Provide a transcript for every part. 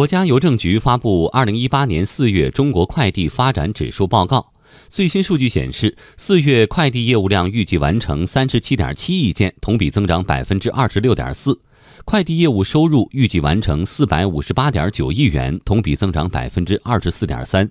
国家邮政局发布二零一八年四月中国快递发展指数报告，最新数据显示，四月快递业务量预计完成三十七点七亿件，同比增长百分之二十六点四；快递业务收入预计完成四百五十八点九亿元，同比增长百分之二十四点三。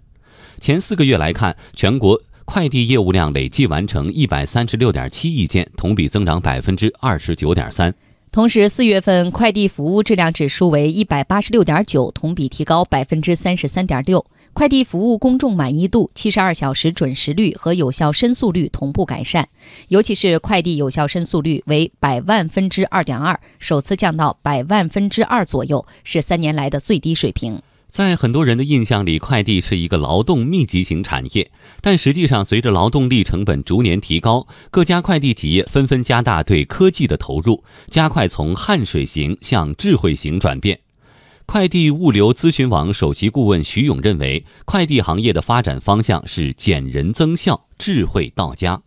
前四个月来看，全国快递业务量累计完成一百三十六点七亿件，同比增长百分之二十九点三。同时，四月份快递服务质量指数为一百八十六点九，同比提高百分之三十三点六。快递服务公众满意度、七十二小时准时率和有效申诉率同步改善，尤其是快递有效申诉率为百万分之二点二，首次降到百万分之二左右，是三年来的最低水平。在很多人的印象里，快递是一个劳动密集型产业，但实际上，随着劳动力成本逐年提高，各家快递企业纷纷加大对科技的投入，加快从汗水型向智慧型转变。快递物流咨询网首席顾问徐勇认为，快递行业的发展方向是减人增效，智慧到家。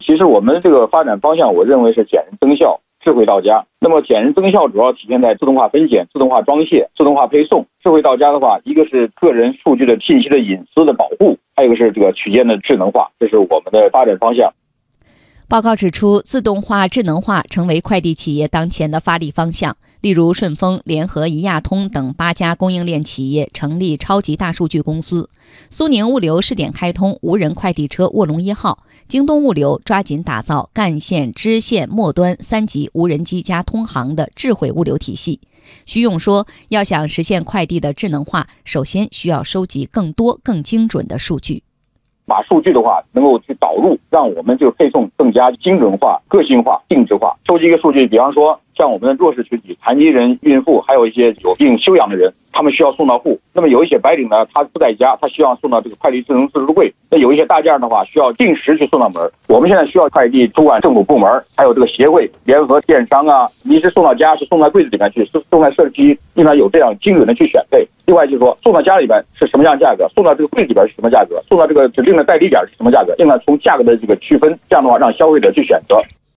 其实，我们这个发展方向，我认为是减人增效。智慧到家，那么减人增效主要体现在自动化分拣、自动化装卸、自动化配送。智慧到家的话，一个是个人数据的信息的隐私的保护，还有一个是这个取件的智能化，这是我们的发展方向。报告指出，自动化、智能化成为快递企业当前的发力方向。例如，顺丰、联合、一亚通等八家供应链企业成立超级大数据公司；苏宁物流试点开通无人快递车“卧龙一号”；京东物流抓紧打造干线、支线、末端三级无人机加通航的智慧物流体系。徐勇说：“要想实现快递的智能化，首先需要收集更多、更精准的数据。把数据的话，能够去导入，让我们这个配送更加精准化、个性化、定制化。收集一个数据，比方说。”像我们的弱势群体、残疾人、孕妇，还有一些有病休养的人，他们需要送到户。那么有一些白领呢，他不在家，他需要送到这个快递智能自助柜。那有一些大件的话，需要定时去送到门。我们现在需要快递主管政府部门，还有这个协会、联合电商啊，你是送到家，是送到柜子里面去，是送在社区，应该有这样精准的去选配。另外就是说，送到家里边是什么样价格，送到这个柜里边是什么价格，送到这个指定的代理点是什么价格，另外从价格的这个区分，这样的话让消费者去选择。